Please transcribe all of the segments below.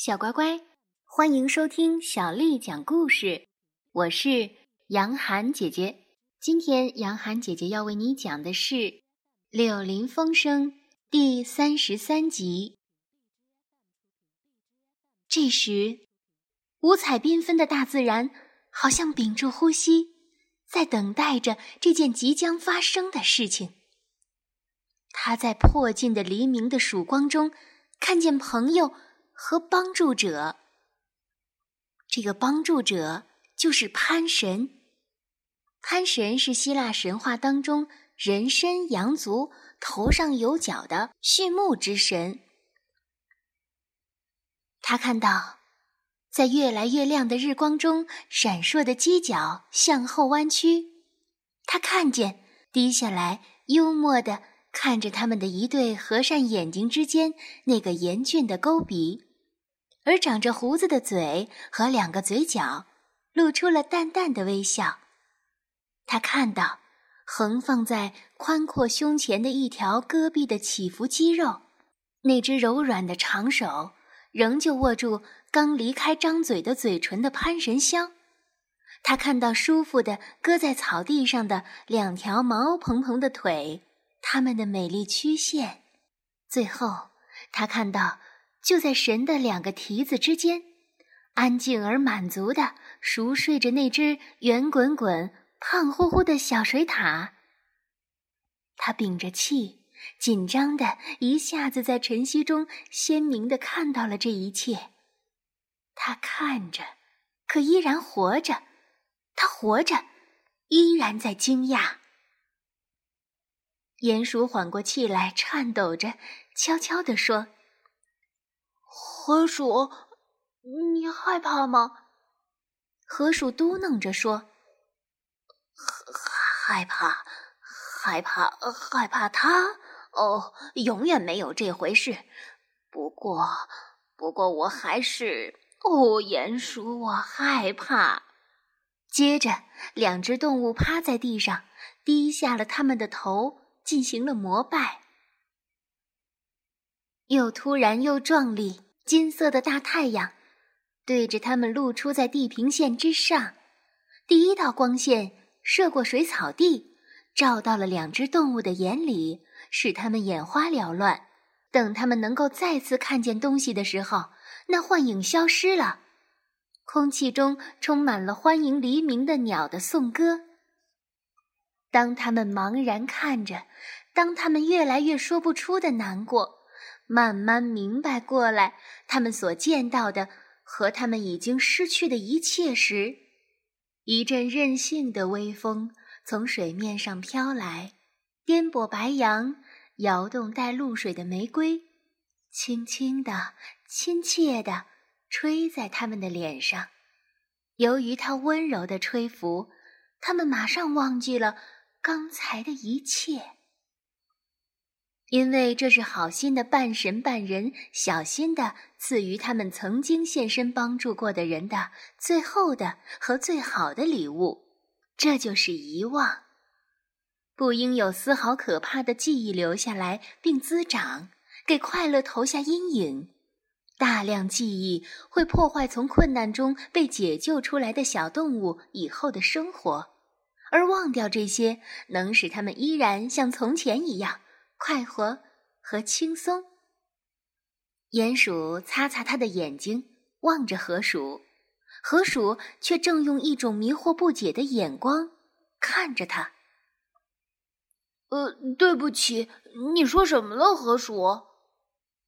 小乖乖，欢迎收听小丽讲故事。我是杨涵姐姐。今天杨涵姐姐要为你讲的是《柳林风声》第三十三集。这时，五彩缤纷的大自然好像屏住呼吸，在等待着这件即将发生的事情。他在破尽的黎明的曙光中，看见朋友。和帮助者，这个帮助者就是潘神。潘神是希腊神话当中人身羊足、头上有角的畜牧之神。他看到，在越来越亮的日光中，闪烁的犄角向后弯曲。他看见低下来，幽默的看着他们的一对和善眼睛之间那个严峻的勾鼻。而长着胡子的嘴和两个嘴角，露出了淡淡的微笑。他看到横放在宽阔胸前的一条戈壁的起伏肌肉，那只柔软的长手仍旧握住刚离开张嘴的嘴唇的潘神香。他看到舒服的搁在草地上的两条毛蓬蓬的腿，它们的美丽曲线。最后，他看到。就在神的两个蹄子之间，安静而满足地熟睡着那只圆滚滚、胖乎乎的小水獭。他屏着气，紧张的一下子在晨曦中鲜明地看到了这一切。他看着，可依然活着。他活着，依然在惊讶。鼹鼠缓过气来，颤抖着，悄悄地说。河鼠，你害怕吗？河鼠嘟囔着说：“害怕，害怕，害怕他？哦，永远没有这回事。不过，不过我还是……哦，鼹鼠，我害怕。”接着，两只动物趴在地上，低下了他们的头，进行了膜拜。又突然又壮丽。金色的大太阳对着他们露出在地平线之上，第一道光线射过水草地，照到了两只动物的眼里，使它们眼花缭乱。等他们能够再次看见东西的时候，那幻影消失了，空气中充满了欢迎黎明的鸟的颂歌。当他们茫然看着，当他们越来越说不出的难过。慢慢明白过来，他们所见到的和他们已经失去的一切时，一阵任性的微风从水面上飘来，颠簸白杨，摇动带露水的玫瑰，轻轻的、亲切的吹在他们的脸上。由于它温柔的吹拂，他们马上忘记了刚才的一切。因为这是好心的半神半人，小心的赐予他们曾经现身帮助过的人的最后的和最好的礼物，这就是遗忘。不应有丝毫可怕的记忆留下来并滋长，给快乐投下阴影。大量记忆会破坏从困难中被解救出来的小动物以后的生活，而忘掉这些，能使他们依然像从前一样。快活和轻松。鼹鼠擦擦他的眼睛，望着河鼠，河鼠却正用一种迷惑不解的眼光看着他。呃，对不起，你说什么了，河鼠？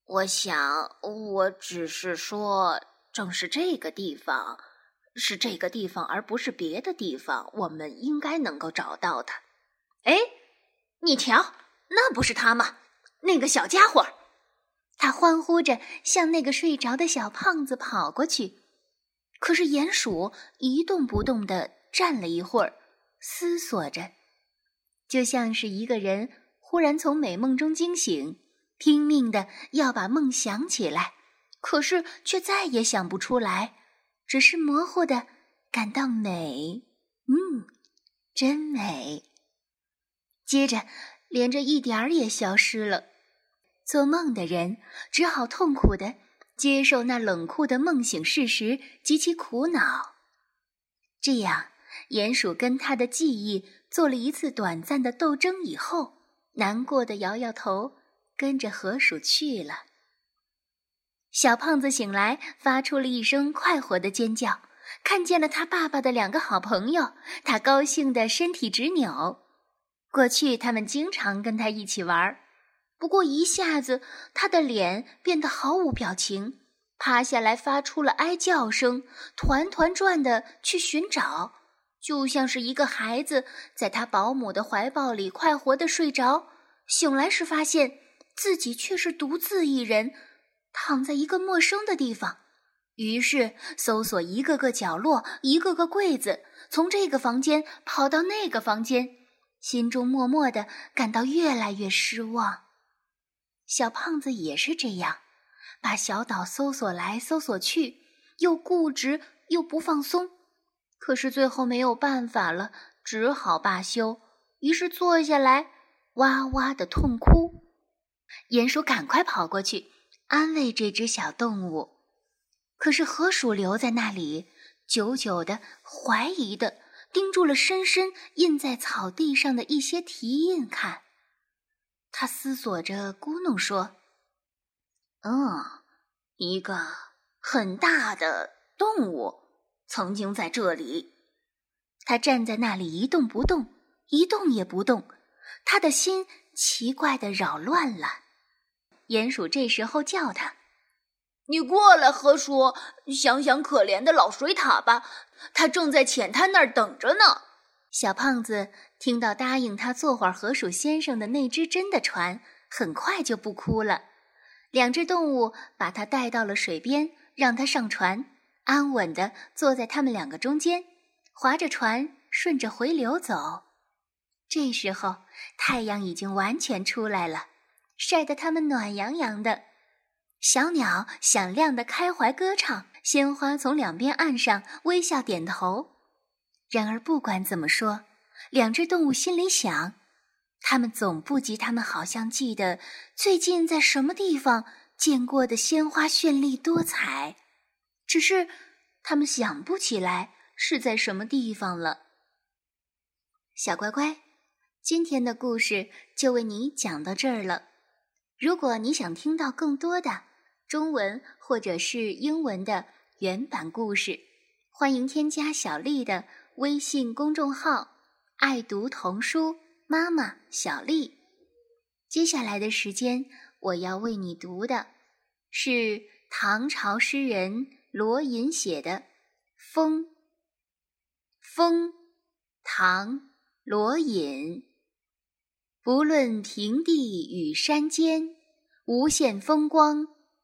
我想，我只是说，正是这个地方，是这个地方，而不是别的地方，我们应该能够找到它。哎，你瞧。那不是他吗？那个小家伙，他欢呼着向那个睡着的小胖子跑过去。可是鼹鼠一动不动地站了一会儿，思索着，就像是一个人忽然从美梦中惊醒，拼命的要把梦想起来，可是却再也想不出来，只是模糊的感到美。嗯，真美。接着。连着一点儿也消失了。做梦的人只好痛苦的接受那冷酷的梦醒事实，及其苦恼。这样，鼹鼠跟他的记忆做了一次短暂的斗争以后，难过的摇摇头，跟着河鼠去了。小胖子醒来，发出了一声快活的尖叫，看见了他爸爸的两个好朋友，他高兴的身体直扭。过去他们经常跟他一起玩，不过一下子他的脸变得毫无表情，趴下来发出了哀叫声，团团转的去寻找，就像是一个孩子在他保姆的怀抱里快活的睡着，醒来时发现自己却是独自一人。躺在一个陌生的地方，于是搜索一个个角落，一个个柜子，从这个房间跑到那个房间，心中默默的感到越来越失望。小胖子也是这样，把小岛搜索来搜索去，又固执又不放松，可是最后没有办法了，只好罢休。于是坐下来，哇哇的痛哭。鼹鼠赶快跑过去。安慰这只小动物，可是河鼠留在那里，久久的、怀疑的盯住了深深印在草地上的一些蹄印看。他思索着，咕哝说：“嗯，一个很大的动物曾经在这里。”他站在那里一动不动，一动也不动，他的心奇怪的扰乱了。鼹鼠这时候叫他：“你过来，河鼠，想想可怜的老水獭吧，它正在浅滩那儿等着呢。”小胖子听到答应他坐会儿河鼠先生的那只真的船，很快就不哭了。两只动物把他带到了水边，让他上船，安稳地坐在他们两个中间，划着船顺着回流走。这时候，太阳已经完全出来了。晒得它们暖洋洋的，小鸟响亮的开怀歌唱，鲜花从两边岸上微笑点头。然而，不管怎么说，两只动物心里想，它们总不及它们好像记得最近在什么地方见过的鲜花绚丽多彩，只是它们想不起来是在什么地方了。小乖乖，今天的故事就为你讲到这儿了。如果你想听到更多的中文或者是英文的原版故事，欢迎添加小丽的微信公众号“爱读童书妈妈小丽”。接下来的时间，我要为你读的是唐朝诗人罗隐写的《风》。风，唐，罗隐。不论平地与山间，无限风光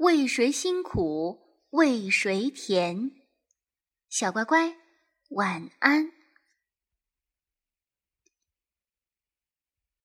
为谁辛苦为谁甜？小乖乖，晚安。